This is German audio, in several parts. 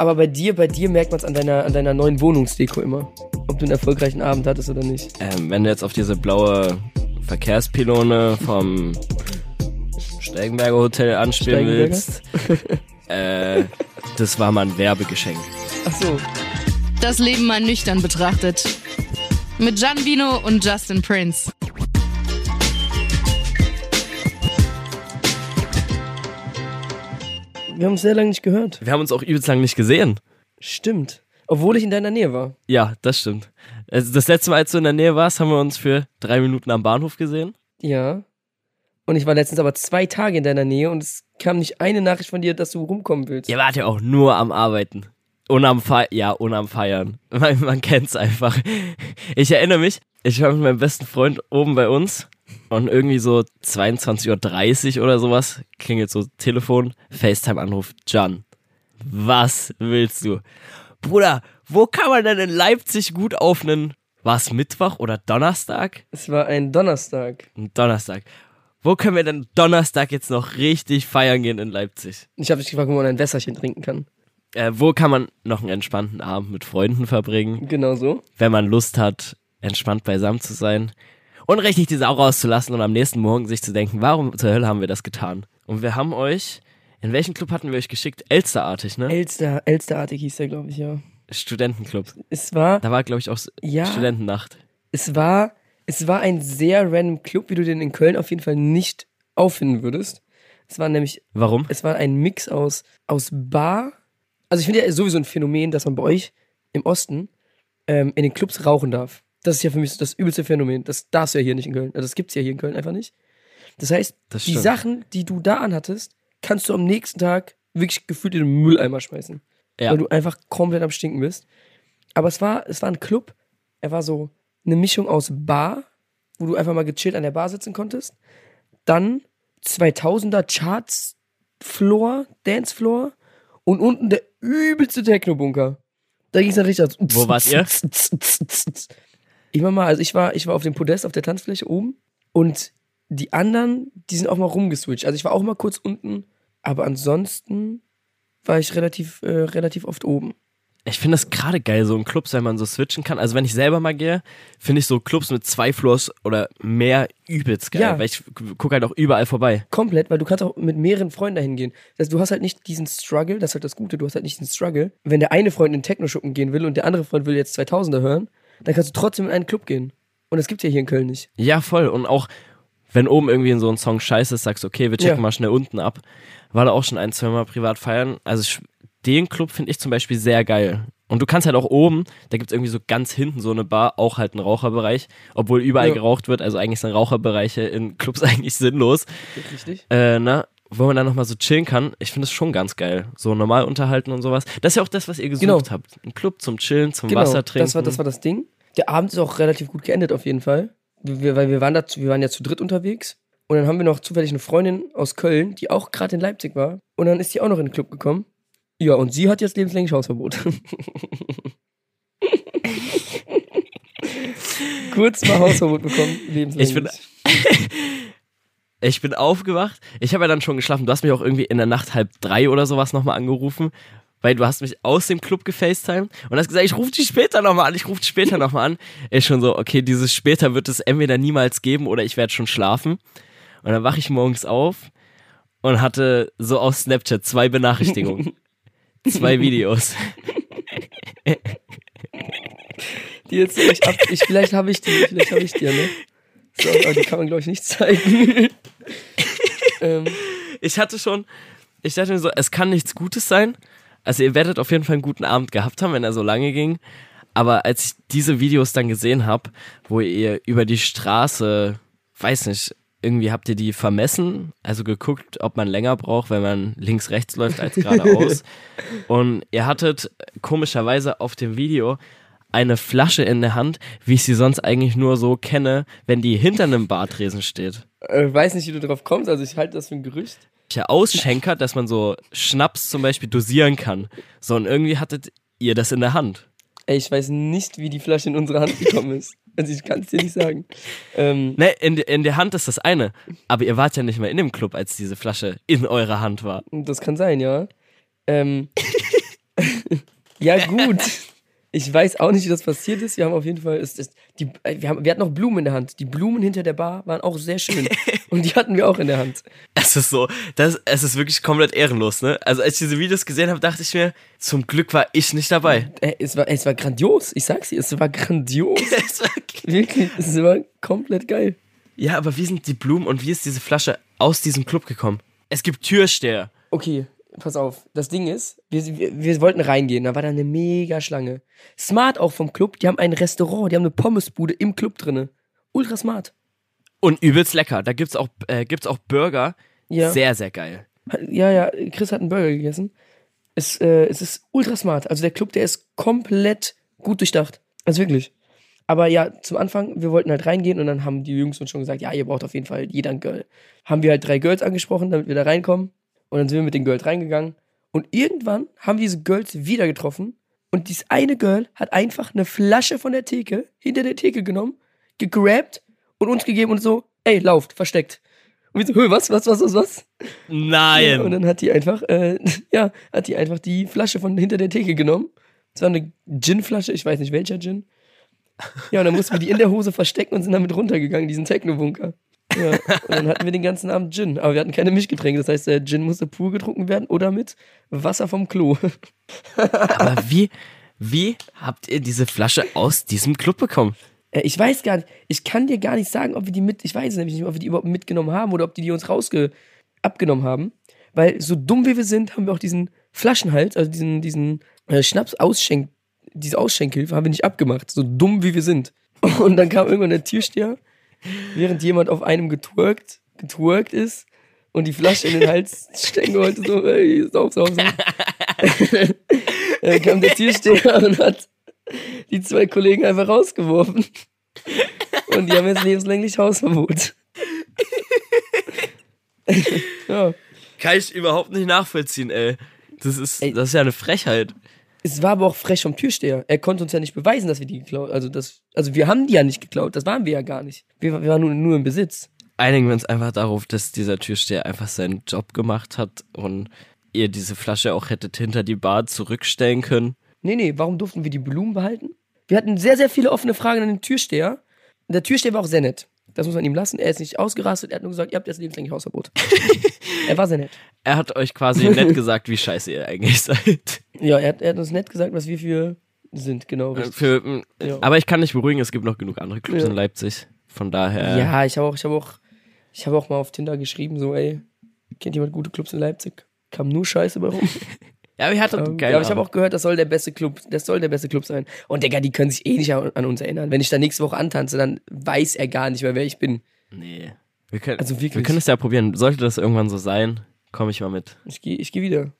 Aber bei dir, bei dir merkt man es an deiner, an deiner neuen Wohnungsdeko immer. Ob du einen erfolgreichen Abend hattest oder nicht. Ähm, wenn du jetzt auf diese blaue Verkehrspylone vom Steigenberger Hotel anspielen willst, äh, das war mal ein Werbegeschenk. Ach so. Das Leben mal nüchtern betrachtet. Mit Gian Vino und Justin Prince. Wir haben uns sehr lange nicht gehört. Wir haben uns auch übelst lang nicht gesehen. Stimmt. Obwohl ich in deiner Nähe war. Ja, das stimmt. Also das letzte Mal, als du in der Nähe warst, haben wir uns für drei Minuten am Bahnhof gesehen. Ja. Und ich war letztens aber zwei Tage in deiner Nähe und es kam nicht eine Nachricht von dir, dass du rumkommen willst. Ihr wart ja auch nur am Arbeiten. Und am Fe ja, und am Feiern. Man, man kennt's einfach. Ich erinnere mich, ich war mit meinem besten Freund oben bei uns und irgendwie so 22.30 Uhr oder sowas klingelt so Telefon, FaceTime-Anruf, John. Was willst du? Bruder, wo kann man denn in Leipzig gut auf einen, war's Mittwoch oder Donnerstag? Es war ein Donnerstag. Ein Donnerstag. Wo können wir denn Donnerstag jetzt noch richtig feiern gehen in Leipzig? Ich habe dich gefragt, wo man ein Wässerchen trinken kann. Äh, wo kann man noch einen entspannten Abend mit Freunden verbringen, Genau so. wenn man Lust hat, entspannt beisammen zu sein und richtig die Sau rauszulassen und am nächsten Morgen sich zu denken, warum zur Hölle haben wir das getan? Und wir haben euch, in welchen Club hatten wir euch geschickt? Elsterartig, ne? Elster, Elsterartig hieß der, glaube ich, ja. Studentenclub. Es war, Da war, glaube ich, auch Ja. Studentennacht. es war, es war ein sehr random Club, wie du den in Köln auf jeden Fall nicht auffinden würdest. Es war nämlich, Warum? es war ein Mix aus, aus Bar. Also ich finde ja sowieso ein Phänomen, dass man bei euch im Osten ähm, in den Clubs rauchen darf. Das ist ja für mich das übelste Phänomen. Das darfst du ja hier nicht in Köln. Also das gibt's ja hier in Köln einfach nicht. Das heißt, Das die. Sachen, die du da anhattest, kannst du am nächsten Tag wirklich gefühlt in den Mülleimer schmeißen. Ja. Weil du einfach komplett am Stinken bist. Aber es war, es war ein Club. Er war so eine Mischung aus Bar, wo du einfach mal gechillt an der Bar sitzen konntest. Dann 2000er Charts Floor, Dance Floor und unten der übelste Techno-Bunker. Da ging es dann richtig aus. Wo wart ihr? Ich war mal, also ich war, ich war auf dem Podest auf der Tanzfläche oben und die anderen, die sind auch mal rumgeswitcht. Also ich war auch mal kurz unten, aber ansonsten war ich relativ, äh, relativ oft oben. Ich finde das gerade geil, so in Clubs, wenn man so switchen kann. Also wenn ich selber mal gehe, finde ich so Clubs mit zwei Floors oder mehr übelst geil, Ja. weil ich gucke halt auch überall vorbei. Komplett, weil du kannst auch mit mehreren Freunden dahin gehen. Das heißt, du hast halt nicht diesen Struggle, das ist halt das Gute, du hast halt nicht diesen Struggle. Wenn der eine Freund in den Techno-Schuppen gehen will und der andere Freund will jetzt 2000er hören, dann kannst du trotzdem in einen Club gehen. Und das gibt's ja hier in Köln nicht. Ja, voll. Und auch, wenn oben irgendwie in so ein Song scheiße ist, sagst du, okay, wir checken Ja. mal schnell unten ab. War da auch schon ein, zwei Mal privat feiern. Also den Club finde ich zum Beispiel sehr geil. Und du kannst halt auch oben, da gibt's irgendwie so ganz hinten so eine Bar, auch halt einen Raucherbereich, obwohl überall Ja. geraucht wird. Also eigentlich sind Raucherbereiche in Clubs eigentlich sinnlos. Richtig? Äh, na, wo man dann nochmal so chillen kann. Ich finde es schon ganz geil. So normal unterhalten und sowas. Das ist ja auch das, was ihr gesucht Genau. habt. Ein Club zum Chillen, zum Genau, Wasser trinken. das war, das war das Ding. Der Abend ist auch relativ gut geendet auf jeden Fall. Wir, weil wir waren, da, wir waren ja zu dritt unterwegs. Und dann haben wir noch zufällig eine Freundin aus Köln, die auch gerade in Leipzig war. Und dann ist die auch noch in den Club gekommen. Ja, und sie hat jetzt lebenslänglich Hausverbot. Kurz mal Hausverbot bekommen, lebenslänglich. Ich bin- Ich bin aufgewacht. Ich habe ja dann schon geschlafen. Du hast mich auch irgendwie in der Nacht halb drei oder sowas nochmal angerufen, weil du hast mich aus dem Club gefacetimed und hast gesagt, ich rufe dich später nochmal an, ich rufe dich später nochmal an. Ist schon so, okay, dieses später wird es entweder niemals geben oder ich werde schon schlafen. Und dann wache ich morgens auf und hatte so auf Snapchat zwei Benachrichtigungen. zwei Videos. Die jetzt ich ab, ich, vielleicht habe ich die, vielleicht habe ich die ne? So, aber die kann man, glaube ich, nicht zeigen. ähm, ich hatte schon, ich dachte mir so, es kann nichts Gutes sein. Also ihr werdet auf jeden Fall einen guten Abend gehabt haben, wenn er so lange ging. Aber als ich diese Videos dann gesehen habe, wo ihr über die Straße, weiß nicht, irgendwie habt ihr die vermessen, also geguckt, ob man länger braucht, wenn man links, rechts läuft als geradeaus. Und ihr hattet komischerweise auf dem Video eine Flasche in der Hand, wie ich sie sonst eigentlich nur so kenne, wenn die hinter einem Bartresen steht. äh, weiß nicht, wie du drauf kommst, also ich halte das für ein Gerücht. Ausschenker, dass man so Schnaps zum Beispiel dosieren kann. So, und irgendwie hattet ihr das in der Hand. Ey, ich weiß nicht, wie die Flasche in unsere Hand gekommen ist. Also ich kann es dir nicht sagen. Ähm, Ne, in, in der Hand ist das eine. Aber ihr wart ja nicht mehr in dem Club, als diese Flasche in eurer Hand war. das kann sein, ja. Ähm, Ja, gut. Ich weiß auch nicht, wie das passiert ist. Wir haben auf jeden Fall, ist, ist, die, äh, wir, haben, wir hatten noch Blumen in der Hand. Die Blumen hinter der Bar waren auch sehr schön. Und die hatten wir auch in der Hand. Es ist so, das, es ist wirklich komplett ehrenlos, ne? Also als ich diese Videos gesehen habe, dachte ich mir, zum Glück war ich nicht dabei. Äh, Es war, es war grandios. Ich sag's dir, es war grandios. Es war- Wirklich, es war komplett geil. ja, aber wie sind die Blumen und wie ist diese Flasche aus diesem Club gekommen? Es gibt Türsteher. Okay, pass auf. Das Ding ist, wir, wir, wir wollten reingehen, da war da eine mega Schlange. Smart auch vom Club, die haben ein Restaurant, die haben eine Pommesbude im Club drinne. Ultra smart. Und übelst lecker. Da gibt's auch, äh, gibt's auch Burger. Ja. Sehr, sehr geil. Ja, ja, Chris hat einen Burger gegessen. Es, äh, es ist ultra smart. Also der Club, der ist komplett gut durchdacht. Also wirklich. Aber ja, zum Anfang, wir wollten halt reingehen und dann haben die Jungs uns schon gesagt, ja, ihr braucht auf jeden Fall jeder ein Girl. Haben wir halt drei Girls angesprochen, damit wir da reinkommen. Und dann sind wir mit den Girls reingegangen. Und irgendwann haben wir diese Girls wieder getroffen. Und dieses eine Girl hat einfach eine Flasche von der Theke, hinter der Theke genommen, gegrabt und uns gegeben und so, ey, lauft, versteckt. Und wir so, "Hö, was, was, was, was, was? Nein. Und dann hat die einfach, äh, ja, hat die einfach die Flasche von hinter der Theke genommen. Das war eine Gin-Flasche, ich weiß nicht welcher Gin. Ja, und dann mussten wir die in der Hose verstecken und sind damit runtergegangen, diesen Techno-Bunker. Ja, und dann hatten wir den ganzen Abend Gin. Aber wir hatten keine Mischgetränke. Das heißt, der Gin musste pur getrunken werden oder mit Wasser vom Klo. Aber wie, wie habt ihr diese Flasche aus diesem Club bekommen? Äh, Ich weiß gar nicht, ich kann dir gar nicht sagen, ob wir die mit, ich weiß nämlich nicht, ob wir die überhaupt mitgenommen haben oder ob die die uns rausge, abgenommen haben. Weil so dumm wie wir sind, haben wir auch diesen Flaschenhals, also diesen, diesen äh, Schnaps ausschenk, diese Ausschenkhilfe haben wir nicht abgemacht. So dumm wie wir sind. Und dann kam irgendwann der Türsteher, während jemand auf einem getwerkt, getwerkt ist und die Flasche in den Hals stecken wollte, so, ey, sauf, sauf, sauf. Dann kam der Türsteher und hat die zwei Kollegen einfach rausgeworfen. Und die haben jetzt lebenslänglich Hausverbot. ja. Kann ich überhaupt nicht nachvollziehen, ey. Das ist, Ey. das ist ja eine Frechheit. Es war aber auch frech vom Türsteher. Er konnte uns ja nicht beweisen, dass wir die geklaut Also, das, also wir haben die ja nicht geklaut. Das waren wir ja gar nicht. Wir, wir waren nur, nur im Besitz. Einigen wir uns einfach darauf, dass dieser Türsteher einfach seinen Job gemacht hat und ihr diese Flasche auch hättet hinter die Bar zurückstellen können. Nee, nee, warum durften wir die Blumen behalten? Wir hatten sehr, sehr viele offene Fragen an den Türsteher. Der Türsteher war auch sehr nett. Das muss man ihm lassen. Er ist nicht ausgerastet. Er hat nur gesagt, ihr habt jetzt lebenslänglich Hausverbot. er war sehr nett. Er hat euch quasi nett gesagt, wie scheiße ihr eigentlich seid. Ja, er hat, er hat uns nett gesagt, was wir für sind. Genau, richtig. Für, mm, Ja. Aber ich kann nicht beruhigen, es gibt noch genug andere Clubs Ja. in Leipzig. Von daher. Ja, ich habe auch, ich habe auch, ich habe auch mal auf Tinder geschrieben, so, ey, kennt jemand gute Clubs in Leipzig? Kam nur Scheiße bei rum. Ja, aber ihr hattet Ähm, geil. ja, aber ich habe auch gehört, das soll der beste Club, das soll der beste Club sein. Und Digga, die können sich eh nicht an, an uns erinnern. Wenn ich da nächste Woche antanze, dann weiß er gar nicht mehr, wer ich bin. Nee. Wir können, Also wirklich. wir können es ja probieren. Sollte das irgendwann so sein, komme ich mal mit. Ich gehe ich geh wieder.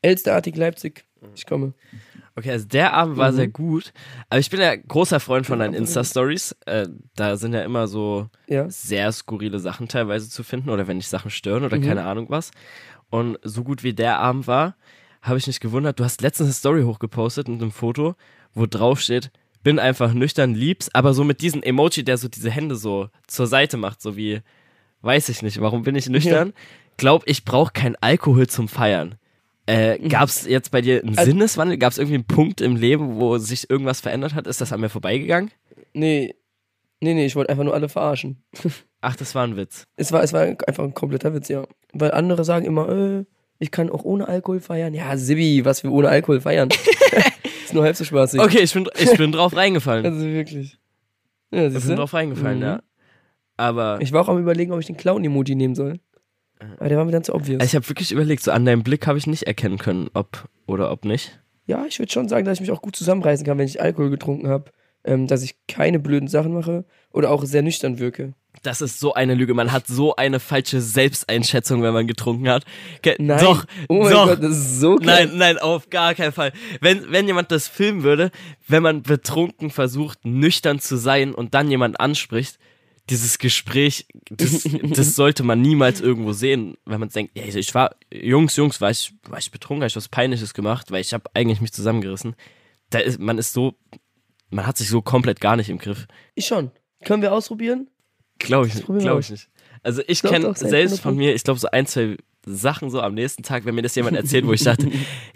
Elsterartig Leipzig. Ich komme. Okay, also der Abend war Mhm. sehr gut. Aber ich bin ja großer Freund von deinen Insta-Stories. Äh, da sind ja immer so Ja. sehr skurrile Sachen teilweise zu finden oder wenn dich Sachen stören oder Mhm. keine Ahnung was. Und so gut wie der Abend war, habe ich mich gewundert. Du hast letztens eine Story hochgepostet mit einem Foto, wo drauf steht, bin einfach nüchtern, lieb's, aber so mit diesem Emoji, der so diese Hände so zur Seite macht, so wie, weiß ich nicht, warum bin ich nüchtern? Glaub, ich brauche kein Alkohol zum Feiern. Äh, gab's jetzt bei dir einen Also- Sinneswandel? Gab's irgendwie einen Punkt im Leben, wo sich irgendwas verändert hat? Ist das an mir vorbeigegangen? Nee. Nee, nee, ich wollte einfach nur alle verarschen. Ach, das war ein Witz. Es war, es war einfach ein kompletter Witz, ja. Weil andere sagen immer, äh, ich kann auch ohne Alkohol feiern. Ja, Sibi, was wir ohne Alkohol feiern. ist nur halb so spaßig. Okay, ich bin, ich bin drauf reingefallen. Also wirklich. Ja, Ich bin drauf reingefallen, Mhm. ja. Aber Ich war auch am überlegen, ob ich den Clown-Emoji nehmen soll. Aber der war mir dann zu obvious. also ich habe wirklich überlegt, so an deinem Blick habe ich nicht erkennen können, ob oder ob nicht. ja, ich würde schon sagen, dass ich mich auch gut zusammenreißen kann, wenn ich Alkohol getrunken habe. Ähm, dass ich keine blöden Sachen mache oder auch sehr nüchtern wirke. Das ist so eine Lüge. Man hat so eine falsche Selbsteinschätzung, wenn man getrunken hat. Ke Nein. Doch, Oh mein doch. Gott, das ist so krass. Nein, nein, auf gar keinen Fall. Wenn, wenn jemand das filmen würde, wenn man betrunken versucht, nüchtern zu sein und dann jemand anspricht, dieses Gespräch, das, das sollte man niemals irgendwo sehen, wenn man denkt, ja, ich war, Jungs, Jungs, war ich, war ich betrunken, habe ich was Peinliches gemacht, weil ich habe eigentlich mich zusammengerissen. Da ist, man ist so, man hat sich so komplett gar nicht im Griff. Ich schon. Können wir ausprobieren? Glaube ich, aus. ich nicht. Also ich kenne selbst von 100%. mir, ich glaube so ein, zwei Sachen so am nächsten Tag, wenn mir das jemand erzählt, wo ich dachte,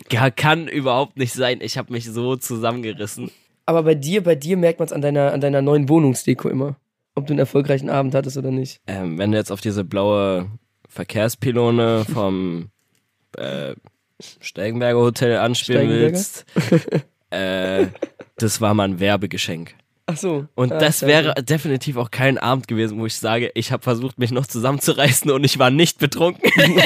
kann überhaupt nicht sein. Ich habe mich so zusammengerissen. Aber bei dir, bei dir merkt man es an deiner, an deiner neuen Wohnungsdeko immer. Ob du einen erfolgreichen Abend hattest oder nicht. Ähm, wenn du jetzt auf diese blaue Verkehrspylone vom äh, Steigenberger Hotel anspielen Steigenberger? willst, äh, das war mal ein Werbegeschenk. Ach so. Und Ah, das wäre definitiv auch kein Abend gewesen, wo ich sage, ich habe versucht, mich noch zusammenzureißen und ich war nicht betrunken.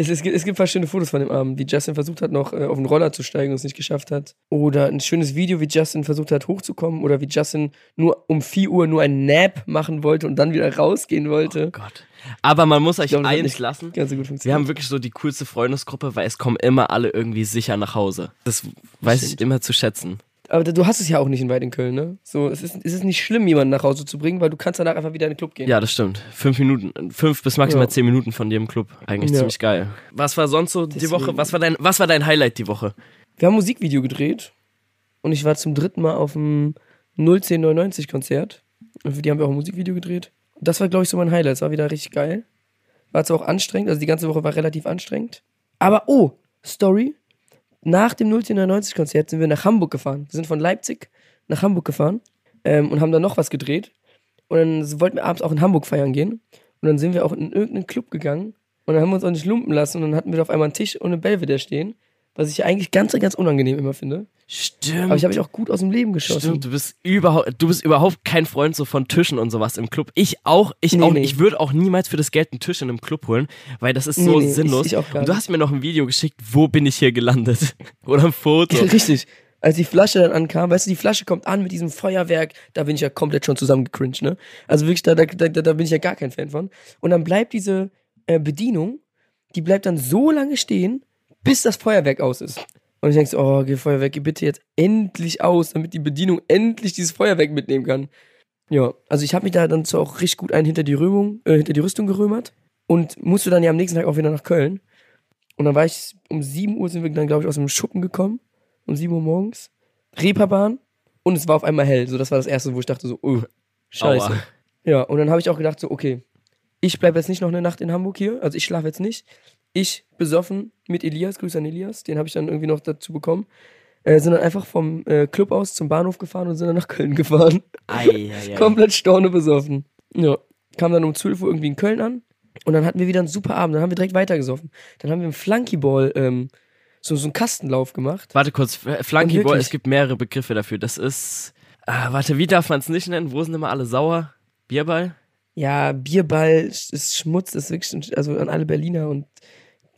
Es, es, gibt, es gibt ein paar schöne Fotos von dem Abend, wie Justin versucht hat, noch äh, auf den Roller zu steigen und es nicht geschafft hat. Oder ein schönes Video, wie Justin versucht hat, hochzukommen. Oder wie Justin nur um 4 Uhr nur ein Nap machen wollte und dann wieder rausgehen wollte. Gott. Aber man muss euch glaube, eins nicht lassen. Ganz so gut Wir haben wirklich so die coolste Freundesgruppe, weil es kommen immer alle irgendwie sicher nach Hause. Das weiß ich Stimmt. immer zu schätzen. Aber du hast es ja auch nicht in weit in Köln, ne? So, es ist, es ist nicht schlimm, jemanden nach Hause zu bringen, weil du kannst danach einfach wieder in den Club gehen. Ja, das stimmt. Fünf Minuten, fünf bis maximal Ja. zehn Minuten von dir im Club. Eigentlich Ja. ziemlich geil. Was war sonst so die Deswegen. Woche? Was war dein, was war dein Highlight die Woche? Wir haben ein Musikvideo gedreht und ich war zum dritten Mal auf dem 01099 Konzert. Und für die haben wir auch ein Musikvideo gedreht. Das war, glaube ich, so mein Highlight. Es war wieder richtig geil. War zwar auch anstrengend, also die ganze Woche war relativ anstrengend. Aber oh, Story. Nach dem 01099 Konzert sind wir nach Hamburg gefahren. Wir sind von Leipzig nach Hamburg gefahren ähm, und haben dann noch was gedreht. Und dann wollten wir abends auch in Hamburg feiern gehen. Und dann sind wir auch in irgendeinen Club gegangen. Und dann haben wir uns auch nicht lumpen lassen. Und dann hatten wir auf einmal einen Tisch eine Belvedere stehen. Was ich eigentlich ganz, ganz unangenehm immer finde. Stimmt. Aber ich habe mich auch gut aus dem Leben geschossen. Stimmt, du bist überhaupt, du bist überhaupt kein Freund so von Tischen und sowas im Club. Ich auch, ich Nee, auch. nee. Ich würde auch niemals für das Geld einen Tisch in einem Club holen, weil das ist so Nee, sinnlos. ich- ich und du hast mir noch ein Video geschickt, wo bin ich hier gelandet? Oder ein Foto. Richtig. Als die Flasche dann ankam, weißt du, die Flasche kommt an mit diesem Feuerwerk, da bin ich ja komplett schon zusammengecringed, ne? Also wirklich, da, da, da, da bin ich ja gar kein Fan von. Und dann bleibt diese äh, Bedienung, die bleibt dann so lange stehen, bis das Feuerwerk aus ist. Und ich denke so, oh, geh Feuerwerk, geh bitte jetzt endlich aus, damit die Bedienung endlich dieses Feuerwerk mitnehmen kann. Ja, also ich habe mich da dann so auch richtig gut ein hinter die Römung, äh, hinter die Rüstung gerömert und musste dann ja am nächsten Tag auch wieder nach Köln. Und dann war ich, um 7 Uhr sind wir dann, glaube ich, aus dem Schuppen gekommen. Um 7 Uhr morgens. Reeperbahn. Und es war auf einmal hell. So, das war das erste, wo ich dachte so, oh, scheiße. Aua. Ja, und dann habe ich auch gedacht so, okay, ich bleibe jetzt nicht noch eine Nacht in Hamburg hier. Also ich schlafe jetzt nicht. Ich besoffen mit Elias, Grüße an Elias, den habe ich dann irgendwie noch dazu bekommen. Äh, sind dann einfach vom äh, Club aus zum Bahnhof gefahren und sind dann nach Köln gefahren. Ei, ei, ei. Komplett storne besoffen. Ja. Kam dann um 12 Uhr irgendwie in Köln an. Und dann hatten wir wieder einen super Abend. Dann haben wir direkt weitergesoffen. Dann haben wir im Flunkyball ähm, so, so einen Kastenlauf gemacht. Warte kurz, F- Flunkyball, es gibt mehrere Begriffe dafür. Das ist, ah, warte, wie darf man es nicht nennen? Wo sind immer alle sauer? Bierball? Ja, Bierball ist Schmutz, das ist wirklich, also an alle Berliner und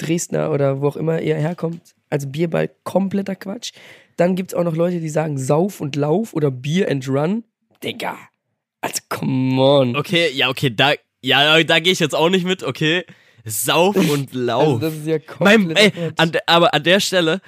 Dresdner oder wo auch immer ihr herkommt. Also Bierball, kompletter Quatsch. Dann gibt's auch noch Leute, die sagen Sauf und Lauf oder Beer and Run. Digga. Also, come on. Okay, ja, okay, da, ja, da gehe ich jetzt auch nicht mit, okay. Sauf und Also, Lauf. das ist ja mein, komplett. ey, Quatsch. an, aber an der Stelle,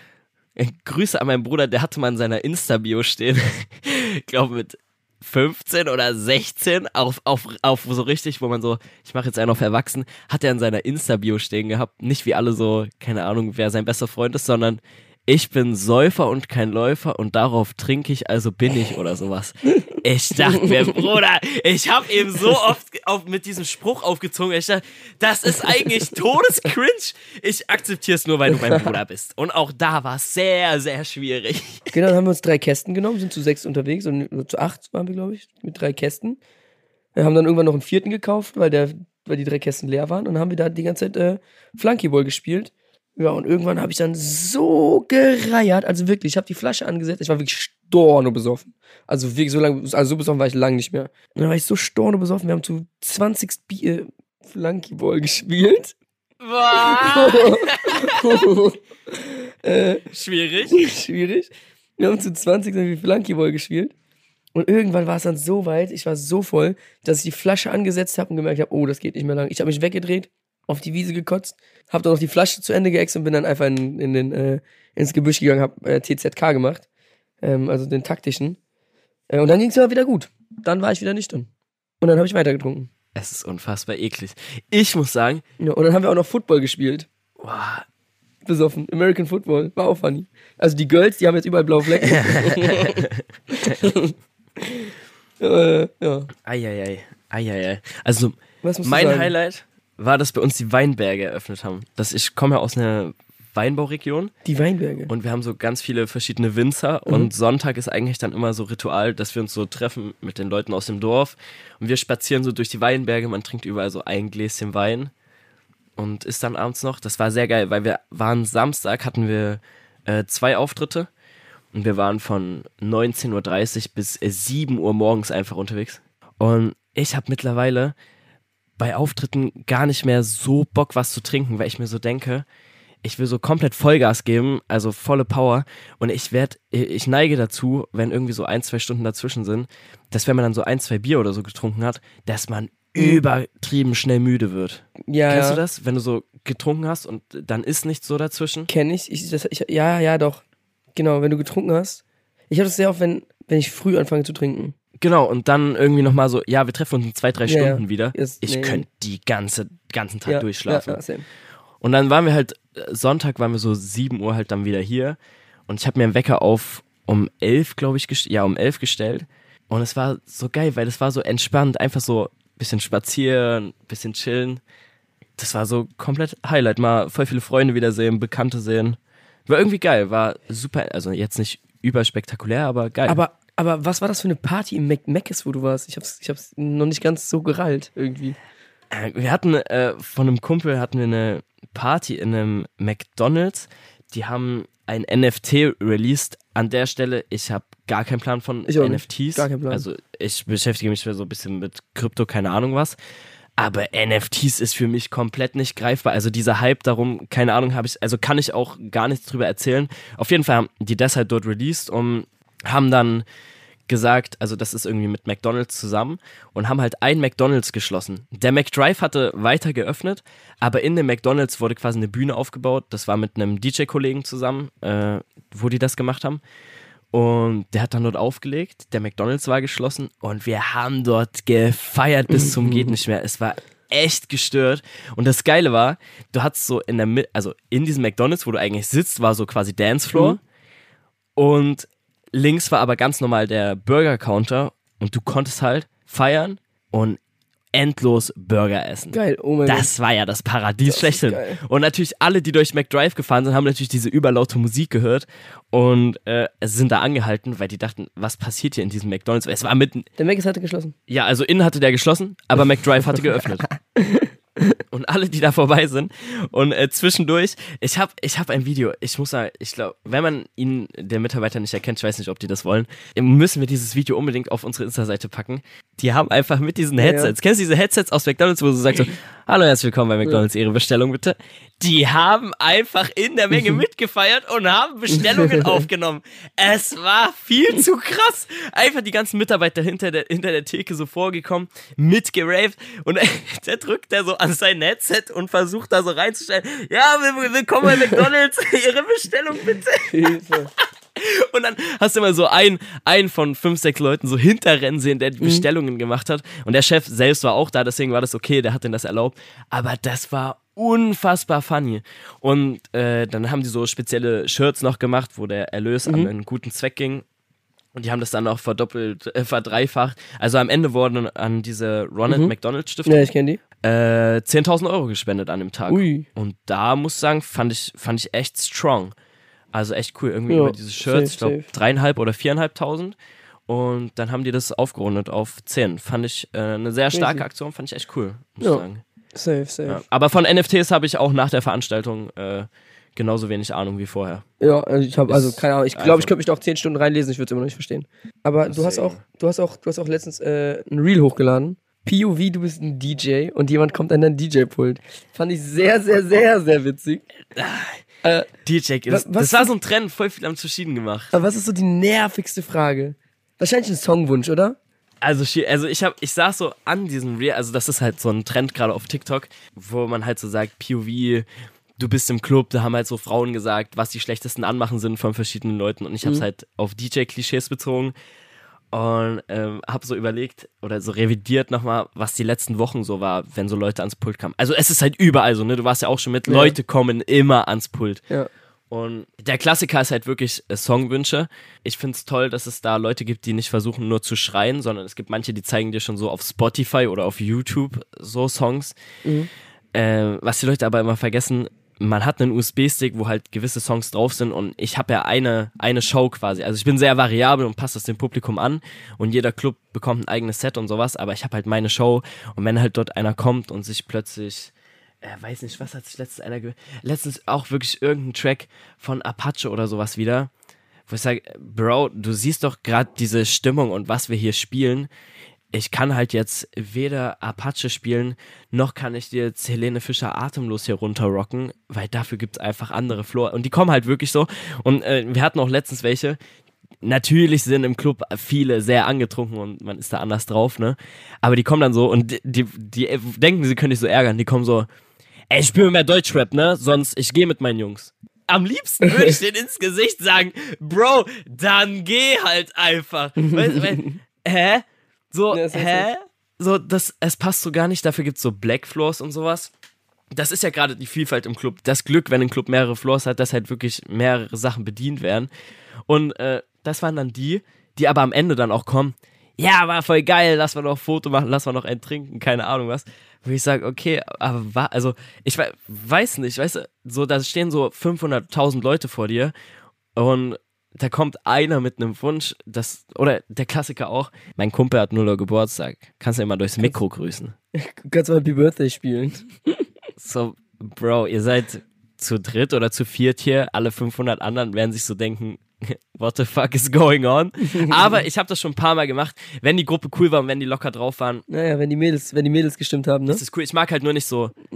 äh, Grüße an meinen Bruder, der hatte mal in seiner Insta-Bio stehen, glaube mit 15 oder 16, auf, auf, auf so richtig, wo man so, ich mache jetzt einen auf Erwachsen, hat er in seiner Insta-Bio stehen gehabt, nicht wie alle so, keine Ahnung, wer sein bester Freund ist, sondern ich bin Säufer und kein Läufer und darauf trinke ich, also bin ich oder sowas. Ich dachte mir, Bruder, ich habe eben so oft auf, mit diesem Spruch aufgezogen. Ich dachte, das ist eigentlich todescringe. Ich akzeptiere es nur, weil du mein Bruder bist. Und auch da war es sehr, sehr schwierig. Genau, dann haben wir uns drei Kästen genommen, sind zu sechs unterwegs und zu acht waren wir, glaube ich, mit drei Kästen. Wir haben dann irgendwann noch einen vierten gekauft, weil, der, weil die drei Kästen leer waren und dann haben wir da die ganze Zeit äh, Flunkyball gespielt. Ja, und irgendwann habe ich dann so gereiert, also wirklich, ich habe die Flasche angesetzt, ich war wirklich storno besoffen. Also wirklich so lange, also so besoffen war ich lange nicht mehr. Und dann war ich so storno besoffen, wir haben zu 20 Bier Flunkyball gespielt. äh, Schwierig. schwierig. Wir haben zu 20 sind wir Flunkyball gespielt. Und irgendwann war es dann so weit, ich war so voll, dass ich die Flasche angesetzt habe und gemerkt habe, oh, das geht nicht mehr lang. Ich habe mich weggedreht, auf die Wiese gekotzt, habe dann noch die Flasche zu Ende geäxt und bin dann einfach in, in den, äh, ins Gebüsch gegangen, habe äh, TZK gemacht, ähm, also den taktischen. Äh, und dann ging es mir wieder gut. Dann war ich wieder nüchtern. Und dann habe ich weitergetrunken. Es ist unfassbar eklig. Ich muss sagen, Ja, und dann haben wir auch noch Football gespielt. boah, Besoffen. American Football. War auch funny. Also die Girls, die haben jetzt überall blaue Flecken. äh, ja. eieiei, eieiei. Also, mein? Highlight war, dass bei uns die Weinberge eröffnet haben. Das, ich komme ja aus einer Weinbauregion Die Weinberge. und wir haben so ganz viele verschiedene Winzer und Sonntag ist eigentlich dann immer so Ritual, dass wir uns so treffen mit den Leuten aus dem Dorf und wir spazieren so durch die Weinberge, man trinkt überall so ein Gläschen Wein und isst dann abends noch. Das war sehr geil, weil wir waren Samstag, hatten wir äh, zwei Auftritte und wir waren von 19.30 Uhr bis äh, 7 Uhr morgens einfach unterwegs. Und ich habe mittlerweile bei Auftritten gar nicht mehr so Bock, was zu trinken, weil ich mir so denke, ich will so komplett Vollgas geben, also volle Power. Und ich werde, ich neige dazu, wenn irgendwie so ein, zwei Stunden dazwischen sind, dass wenn man dann so ein, zwei Bier oder so getrunken hat, dass man übertrieben schnell müde wird. ja, Kennst ja. du das? Wenn du so getrunken hast und dann ist nichts so dazwischen? Kenne ich. ich, das, ich. Ja, ja, doch. Genau, wenn du getrunken hast. Ich habe das sehr oft, wenn, wenn ich früh anfange zu trinken. Genau, und dann irgendwie nochmal so, ja, wir treffen uns in zwei, drei Ja. Stunden wieder. Ist- ich nee. könnte die ganze, ganzen Tag ja, durchschlafen. Ja. Und dann waren wir halt, äh, Sonntag waren wir so 7 Uhr halt dann wieder hier. Und ich habe mir einen Wecker auf um 11, glaube ich, ja, um 11 gestellt. Und es war so geil, weil es war so entspannt. Einfach so bisschen spazieren, bisschen chillen. Das war so komplett Highlight. Mal voll viele Freunde wiedersehen, Bekannte sehen. War irgendwie geil. War super, also jetzt nicht überspektakulär, aber geil. Aber, aber was war das für eine Party im Mac Macis, wo du warst? Ich hab's, ich hab's noch nicht ganz so gerallt, irgendwie. Äh, Wir hatten äh, von einem Kumpel hatten wir eine Party in einem McDonald's. Die haben ein NFT released. An der Stelle, ich habe gar keinen Plan von Ich nicht. NFTs. Gar keinen Plan. Also ich beschäftige mich so ein bisschen mit Krypto, keine Ahnung was. Aber NFTs ist für mich komplett nicht greifbar. Also dieser Hype darum, keine Ahnung, habe ich, also kann ich auch gar nichts drüber erzählen. Auf jeden Fall haben die das halt dort released und haben dann gesagt, also das ist irgendwie mit McDonald's zusammen und haben halt ein McDonald's geschlossen. Der McDrive hatte weiter geöffnet, aber in dem McDonald's wurde quasi eine Bühne aufgebaut. Das war mit einem DJ-Kollegen zusammen, äh, wo die das gemacht haben. Und der hat dann dort aufgelegt, der McDonald's war geschlossen und wir haben dort gefeiert bis zum geht nicht mehr. Es war echt gestört. Und das Geile war, du hattest so in der Mitte, also in diesem McDonald's, wo du eigentlich sitzt, war so quasi Dancefloor. Mhm. Und links war aber ganz normal der Burger-Counter und du konntest halt feiern und endlos Burger essen. Geil, oh mein Gott. Das war ja das Paradies Das schlechthin. Und natürlich alle, die durch McDrive gefahren sind, haben natürlich diese überlaute Musik gehört und äh, sind da angehalten, weil die dachten, was passiert hier in diesem McDonalds? Es war mitten, Der Macis hatte geschlossen. ja, also innen hatte der geschlossen, aber McDrive hatte geöffnet. Und alle, die da vorbei sind. Und äh, zwischendurch, ich habe ich hab ein Video, ich muss sagen, ich glaube, wenn man ihn, der Mitarbeiter nicht erkennt, ich weiß nicht, ob die das wollen, müssen wir dieses Video unbedingt auf unsere Insta-Seite packen. Die haben einfach mit diesen Headsets, kennst du diese Headsets aus McDonalds, wo du sagst so, hallo, herzlich willkommen bei McDonalds, Ihre Bestellung bitte. Die haben einfach in der Menge mitgefeiert und haben Bestellungen aufgenommen. Es war viel zu krass. Einfach die ganzen Mitarbeiter hinter der, hinter der Theke so vorgekommen, mitgeraved und der drückt der so an sein Headset und versucht da so reinzustellen, ja, will- willkommen bei McDonalds, Ihre Bestellung bitte. Hilfe. Und dann hast du immer so einen, einen von fünf, sechs Leuten so hinterrennen sehen, der die Bestellungen gemacht hat. Und der Chef selbst war auch da, deswegen war das okay, der hat denen das erlaubt. Aber das war unfassbar funny. Und äh, dann haben die so spezielle Shirts noch gemacht, wo der Erlös an einen guten Zweck ging. Und die haben das dann auch verdoppelt, äh, verdreifacht. Also am Ende wurden an diese Ronald McDonald Stiftung Ja, ich kenne die. äh, 10.000 Euro gespendet an dem Tag. Ui. Und da muss ich sagen, fand ich, fand ich echt strong. Also echt cool, irgendwie Ja, über diese Shirts, ich safe, glaube safe. dreieinhalb oder viereinhalbtausend. Und dann haben die das aufgerundet auf 10. Fand ich äh, eine sehr starke. Aktion, fand ich echt cool, muss ich sagen. Safe, safe. Ja. Aber von NFTs habe ich auch nach der Veranstaltung äh, genauso wenig Ahnung wie vorher. Ja, also ich habe also Ist keine Ahnung. Ich glaube, ich könnte mich da auch zehn Stunden reinlesen. Ich würde es immer noch nicht verstehen. Aber du hast auch, du hast auch, du hast auch letztens äh, ein Reel hochgeladen. POV, du bist ein DJ und jemand kommt an dein DJ-Pult. Fand ich sehr, sehr, sehr, sehr witzig. Äh, DJ, das, was- das war so ein Trend, voll viel am Verschieden gemacht. aber was ist so die nervigste Frage? Wahrscheinlich ein Songwunsch, oder? Also, also ich hab, ich saß so an diesem Reel, also das ist halt so ein Trend gerade auf TikTok, wo man halt so sagt, POV, du bist im Club, da haben halt so Frauen gesagt, was die schlechtesten Anmachen sind von verschiedenen Leuten und ich hab's halt auf DJ-Klischees bezogen und ähm, hab so überlegt oder so revidiert nochmal, was die letzten Wochen so war, wenn so Leute ans Pult kamen. Also es ist halt überall so, ne? Du warst ja auch schon mit, Ja. Leute kommen immer ans Pult. Ja. Und der Klassiker ist halt wirklich äh, Songwünsche. Ich find's toll, dass es da Leute gibt, die nicht versuchen nur zu schreien, sondern es gibt manche, die zeigen dir schon so auf Spotify oder auf YouTube so Songs. äh, was die Leute aber immer vergessen, man hat einen USB-Stick, wo halt gewisse Songs drauf sind und ich habe ja eine, eine Show quasi. Also ich bin sehr variabel und passe das dem Publikum an und jeder Club bekommt ein eigenes Set und sowas, aber ich habe halt meine Show und wenn halt dort einer kommt und sich plötzlich, äh, weiß nicht, was hat sich letztens einer, ge letztens auch wirklich irgendein Track von Apache oder sowas wieder, wo ich sage, Bro, du siehst doch gerade diese Stimmung und was wir hier spielen ich kann halt jetzt weder Apache spielen, noch kann ich dir jetzt Helene Fischer atemlos hier runterrocken, weil dafür gibt's einfach andere Floor. Und die kommen halt wirklich so. Und äh, wir hatten auch letztens welche. Natürlich sind im Club viele sehr angetrunken und man ist da anders drauf, ne? Aber die kommen dann so und die, die, die denken, sie können dich so ärgern. Die kommen so, ey, ich spiele mehr Deutschrap, ne? Sonst, ich gehe mit meinen Jungs am liebsten würde ich denen ins Gesicht sagen, Bro, dann geh halt einfach. Weißt, weißt, hä? So, Ja, hä? So, das, es passt so gar nicht. Dafür gibt's so Black Floors und sowas. Das ist ja gerade die Vielfalt im Club. Das Glück, wenn ein Club mehrere Floors hat, dass halt wirklich mehrere Sachen bedient werden. Und äh, das waren dann die, die aber am Ende dann auch kommen. Ja, war voll geil, lass mal noch ein Foto machen, lass mal noch ein trinken, keine Ahnung was. Wo ich sage, okay, aber war, also ich we weiß nicht, weißt du, so, da stehen so 500.000 Leute vor dir und da kommt einer mit einem Wunsch, das, oder der Klassiker auch, mein Kumpel hat nuller Geburtstag, kannst du immer durchs Mikro grüßen. Du kannst mal Happy Birthday spielen. So, Bro, ihr seid zu dritt oder zu viert hier, alle 500 anderen werden sich so denken, what the fuck is going on? Aber ich habe das schon ein paar Mal gemacht, wenn die Gruppe cool war und wenn die locker drauf waren. Naja, wenn die Mädels, wenn die Mädels gestimmt haben, ne? Das ist cool. Ich mag halt nur nicht so.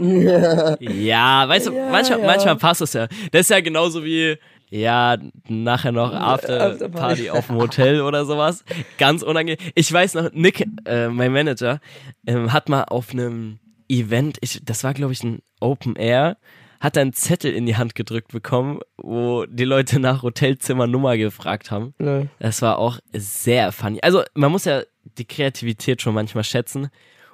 Ja, weißt du, Ja, manchmal, ja. manchmal passt es ja. Das ist ja genauso wie, ja, nachher noch After, Afterparty. Party auf dem Hotel oder sowas. Ganz unangenehm. Ich weiß noch, Nick, äh, mein Manager, ähm, hat mal auf einem Event, ich, das war glaube ich ein Open Air, hat einen Zettel in die Hand gedrückt bekommen, wo die Leute nach Hotelzimmernummer gefragt haben. Lol. Das war auch sehr funny. Also man muss ja die Kreativität schon manchmal schätzen.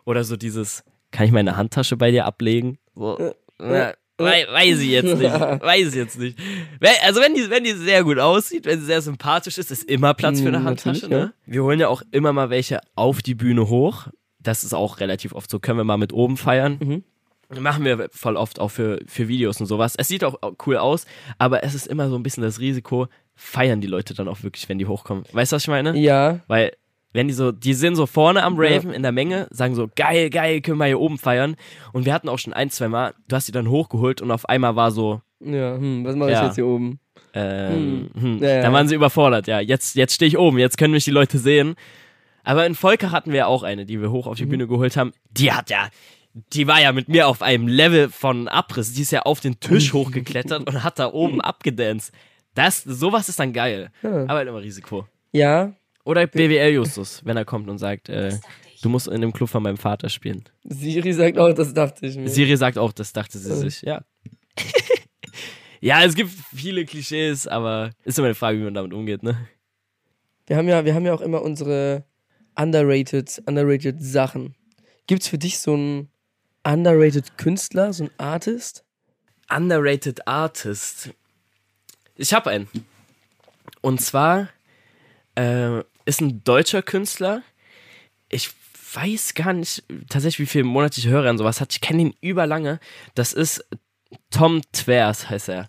Oder so dieses, kann ich meine Handtasche bei dir ablegen? So, äh, wei- weiß ich jetzt nicht. Weiß ich jetzt nicht. Also wenn die, wenn die sehr gut aussieht, wenn sie sehr sympathisch ist, ist immer Platz für eine Mm, Handtasche. Ne? Wir holen ja auch immer mal welche auf die Bühne hoch. Das ist auch relativ oft so. Können wir mal mit oben feiern. Mhm. Machen wir voll oft auch für, für Videos und sowas. Es sieht auch cool aus, aber es ist immer so ein bisschen das Risiko, feiern die Leute dann auch wirklich, wenn die hochkommen. Weißt du, was ich meine? Ja, Weil, wenn die so, die sind so vorne am Raven in der Menge, sagen so, geil, geil, können wir hier oben feiern. Und wir hatten auch schon ein, zwei Mal, du hast die dann hochgeholt und auf einmal war so, ja, hm, was mache ich Ja. jetzt hier oben? ähm, hm. Ja, ja. dann waren sie überfordert, ja. Jetzt, jetzt stehe ich oben, jetzt können mich die Leute sehen. Aber in Volker hatten wir auch eine, die wir hoch auf die Bühne geholt haben. Die hat ja, die war ja mit mir auf einem Level von Abriss. Die ist ja auf den Tisch hochgeklettert und hat da oben abgedanced. Das, sowas ist dann geil. Ja. Aber halt immer Risiko. Ja, Oder BWL Justus, wenn er kommt und sagt, äh, du musst in dem Club von meinem Vater spielen. Siri sagt auch, das dachte ich mir. Siri sagt auch, das dachte sie sich, ja. ja, es gibt viele Klischees, aber ist immer eine Frage, wie man damit umgeht, ne? Wir haben ja, wir haben ja auch immer unsere underrated, underrated Sachen. Gibt's für dich so einen underrated Künstler, so einen Artist? Underrated Artist. Ich habe einen. Und zwar äh, ist ein deutscher Künstler. Ich weiß gar nicht tatsächlich, wie viele monatliche Hörer und sowas hat. Ich kenne ihn überlange. Das ist Tom Twers, heißt er.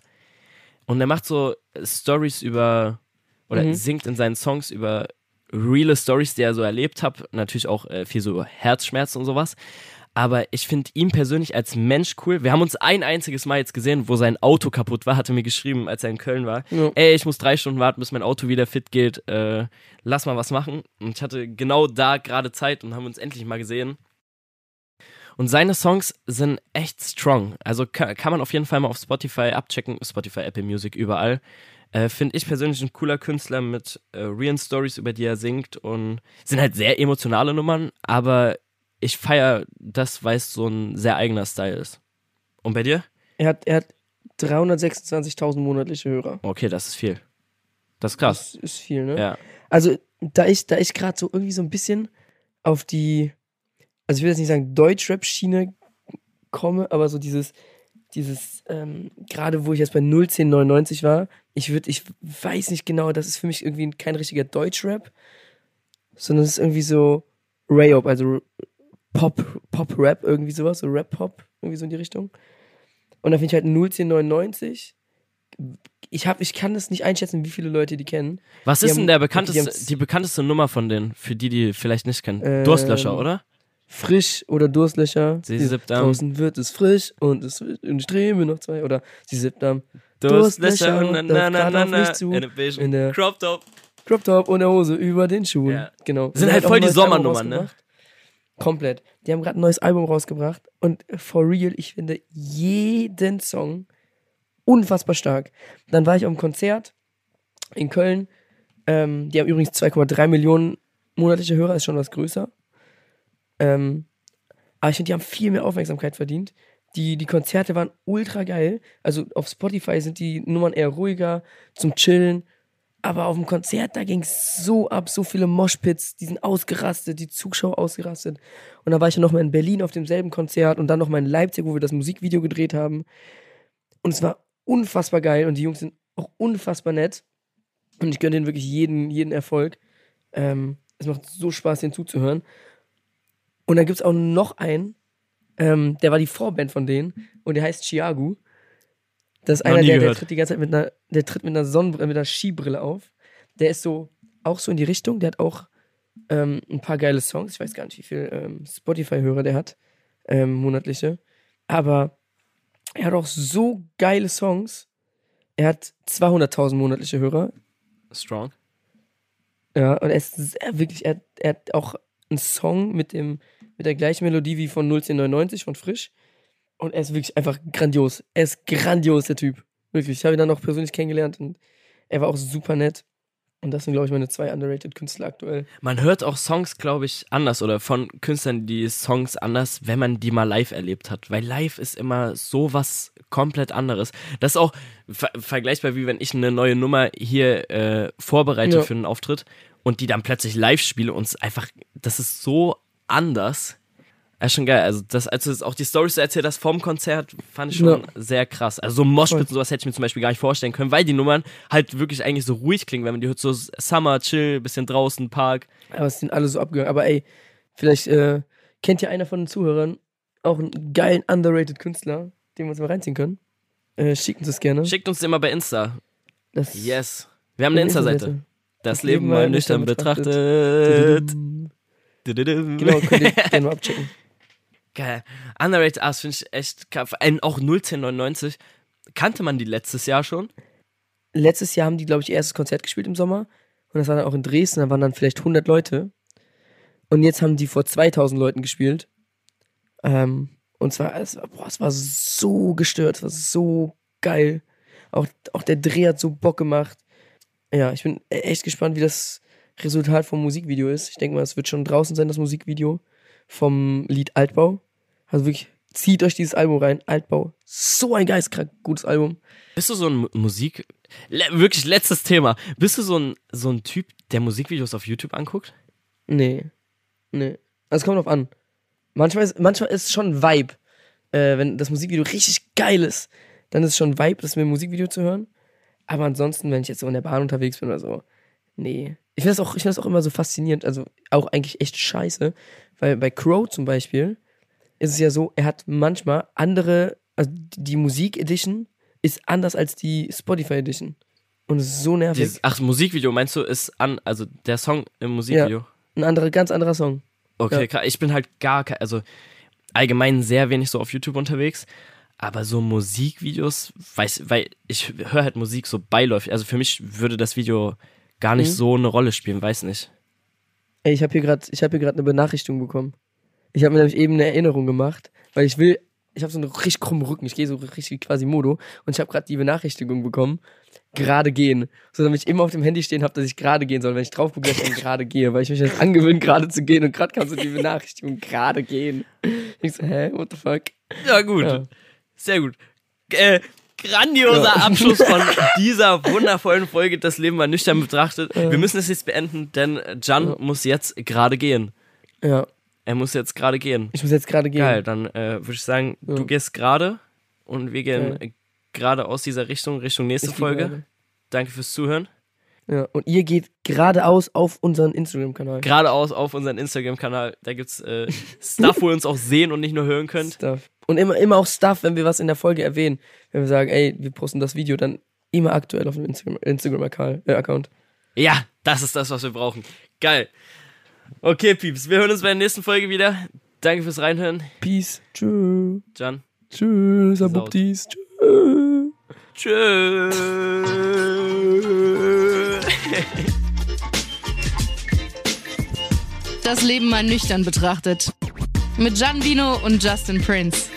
Und er macht so Stories über, oder Mhm. singt in seinen Songs über reale Stories, die er so erlebt hat. Natürlich auch äh, viel so Herzschmerz und sowas. Aber ich finde ihn persönlich als Mensch cool. Wir haben uns ein einziges Mal jetzt gesehen, wo sein Auto kaputt war, hatte mir geschrieben, als er in Köln war. Ja. Ey, ich muss drei Stunden warten, bis mein Auto wieder fit geht. Äh, lass mal was machen. Und ich hatte genau da gerade Zeit und haben uns endlich mal gesehen. Und seine Songs sind echt strong. Also kann, kann man auf jeden Fall mal auf Spotify abchecken. Spotify, Apple Music, überall. Äh, Finde ich persönlich ein cooler Künstler mit äh, realen Stories, über die er singt. Und sind halt sehr emotionale Nummern, aber ich feiere das, weil es so ein sehr eigener Style ist. Und bei dir? Er hat, er hat 326.000 monatliche Hörer. Okay, das ist viel. Das ist krass. Das ist viel, ne? Ja. Also, da ich, da ich gerade so irgendwie so ein bisschen auf die, also ich will jetzt nicht sagen Deutschrap-Schiene komme, aber so dieses, dieses, ähm, gerade wo ich jetzt bei 01099 war, ich würde, ich weiß nicht genau, das ist für mich irgendwie kein richtiger Deutschrap, sondern es ist irgendwie so Rayop, also Pop, Pop-Rap, irgendwie sowas, so Rap-Pop, irgendwie so in die Richtung. Und da finde ich halt 01099. Ich, hab, ich kann das nicht einschätzen, wie viele Leute die kennen. Was Die ist haben- denn der die bekannteste, haben's- die bekannteste Nummer von denen, für die, die vielleicht nicht kennen? Ähm, Durstlöscher, oder? Frisch oder Durstlöcher. Sie sippt am- Draußen wird es frisch und es wird und drehe mir noch zwei. Oder sie sippt am Durstlöcher, Durstlöcher, na, na, na, na, na, mich zu. in. In der Crop Top. Crop Top und der Hose über den Schuhen. Ja. Genau. Sind Die halt voll die Sommernummern, ne? Komplett. Die haben gerade ein neues Album rausgebracht und for real, ich finde jeden Song unfassbar stark. Dann war ich auf einem Konzert in Köln. Ähm, die haben übrigens 2,3 Millionen monatliche Hörer, ist schon was größer. Ähm, aber ich finde, die haben viel mehr Aufmerksamkeit verdient. Die, die Konzerte waren ultra geil. Also auf Spotify sind die Nummern eher ruhiger, zum Chillen. Aber auf dem Konzert, da ging es so ab, so viele Moshpits, die sind ausgerastet, die Zuschauer ausgerastet. Und da war ich ja nochmal in Berlin auf demselben Konzert und dann nochmal in Leipzig, wo wir das Musikvideo gedreht haben. Und es war unfassbar geil und die Jungs sind auch unfassbar nett. Und ich gönne denen wirklich jeden, jeden Erfolg. Ähm, es macht so Spaß, denen zuzuhören. Und dann gibt es auch noch einen, ähm, der war die Vorband von denen und der heißt Chiagu. Das ist Noch einer, der, der tritt die ganze Zeit mit einer, der tritt mit einer Sonnenbrille, mit einer Skibrille auf. Der ist so, auch so in die Richtung, der hat auch ähm, ein paar geile Songs. Ich weiß gar nicht, wie viel ähm, Spotify-Hörer der hat, ähm, monatliche. Aber er hat auch so geile Songs. Er hat 200.000 monatliche Hörer. Strong. Ja, und er ist sehr, wirklich, er, er hat auch einen Song mit dem, mit der gleichen Melodie wie von 01099 von Frisch. Und er ist wirklich einfach grandios. Er ist grandios, der Typ. Wirklich. Ich habe ihn dann auch persönlich kennengelernt und er war auch super nett. Und das sind, glaube ich, meine zwei underrated Künstler aktuell. Man hört auch Songs, glaube ich, anders oder von Künstlern die Songs anders, wenn man die mal live erlebt hat. Weil live ist immer so was komplett anderes. Das ist auch ver vergleichbar, wie wenn ich eine neue Nummer hier äh, vorbereite Ja. für einen Auftritt und die dann plötzlich live spiele und es einfach, das ist so anders. Ja, schon geil. Also, das, als du jetzt auch die Stories so erzählt hast vom Konzert, fand ich schon Ja. sehr krass. Also, so Moshpits und sowas hätte ich mir zum Beispiel gar nicht vorstellen können, weil die Nummern halt wirklich eigentlich so ruhig klingen, wenn man die hört, so Summer, Chill, bisschen draußen, Park. Aber es sind alle so abgegangen. Aber ey, vielleicht äh, kennt ja einer von den Zuhörern auch einen geilen underrated Künstler, den wir uns mal reinziehen können. Äh, schickt uns das gerne. Schickt uns den mal bei Insta. Das Yes. Wir haben eine Insta-Seite. Das, Das Leben mal nüchtern nüchtern betrachtet. Genau, könnt ihr gerne mal abchecken. Geil. Underrated Ass finde ich echt krass. Auch 01099. Kannte man die letztes Jahr schon? letztes Jahr haben die, glaube ich, ihr erstes Konzert gespielt im Sommer. Und das war dann auch in Dresden, da waren dann vielleicht 100 Leute. Und jetzt haben die vor 2000 Leuten gespielt. Ähm, und zwar, es war, boah, es war so gestört, es war so geil. Auch, auch der Dreh hat so Bock gemacht. Ja, ich bin e- echt gespannt, wie das Resultat vom Musikvideo ist. Ich denke mal, es wird schon draußen sein, das Musikvideo vom Lied Altbau. Also wirklich, zieht euch dieses Album rein. Altbau. So ein geistkrank gutes Album. Bist du so ein Mu- Musik... Le wirklich letztes Thema. Bist du so ein, so ein Typ, der Musikvideos auf YouTube anguckt? Nee. Nee. Also es kommt drauf an. Manchmal ist, manchmal ist es schon ein Vibe. Äh, wenn das Musikvideo richtig geil ist, dann ist es schon ein Vibe, das mir ein Musikvideo zu hören. Aber ansonsten, wenn ich jetzt so in der Bahn unterwegs bin oder so, nee. Ich finde das, auch- ich find das auch immer so faszinierend, also auch eigentlich echt scheiße. Weil bei Crow zum Beispiel ist es ja so, er hat manchmal andere, also die Musik Edition ist anders als die Spotify Edition. Und es ist so nervig. Dieses, ach, Musikvideo meinst du, ist an... Also der Song im Musikvideo? ein anderer, ganz anderer Song. Okay, Ja. Ich bin halt gar kein, also allgemein sehr wenig so auf YouTube unterwegs, aber so Musikvideos, weiß, weil ich höre halt Musik so beiläufig. Also für mich würde das Video gar nicht Mhm. so eine Rolle spielen, weiß nicht. Ey, ich habe hier gerade, ich habe hier gerade eine Benachrichtigung bekommen. Ich habe mir nämlich eben eine Erinnerung gemacht, weil ich will, ich habe so einen richtig krummen Rücken, ich gehe so richtig quasi Modo und ich habe gerade die Benachrichtigung bekommen, gerade gehen, so damit ich immer auf dem Handy stehen habe, dass ich gerade gehen soll, wenn ich drauf gucke, dass ich gerade gehe, weil ich mich jetzt angewöhnt gerade zu gehen und gerade kam so die Benachrichtigung gerade gehen. Ich so, hä, what the fuck? Ja, gut. Ja. Sehr gut. Äh, grandioser Ja. Abschluss von dieser wundervollen Folge, das Leben mal nüchtern betrachtet. Wir müssen es jetzt beenden, denn Jan muss jetzt gerade gehen. Ja, Er muss jetzt gerade gehen. ich muss jetzt gerade gehen. Geil, dann äh, würde ich sagen, Ja. du gehst gerade und wir gehen Geil. äh, gerade aus dieser Richtung, Richtung nächste Ich Folge. Danke fürs Zuhören. Ja, und ihr geht geradeaus auf unseren Instagram-Kanal. Geradeaus auf unseren Instagram-Kanal. Da gibt's äh, Stuff, wo ihr uns auch sehen und nicht nur hören könnt. Stuff. Und immer, immer auch Stuff, wenn wir was in der Folge erwähnen. Wenn wir sagen, ey, wir posten das Video, dann immer aktuell auf dem Instagram- Instagram-Account. Äh, Account. Ja, das ist das, was wir brauchen. Geil. Okay, Pieps, wir hören uns bei der nächsten Folge wieder. Danke fürs Reinhören. Peace. Tschüss. Jan. Tschüss. Abubtis. Tschüss. Tschüss. Das Leben mal nüchtern betrachtet. Mit Gian Vino und Justin Prince.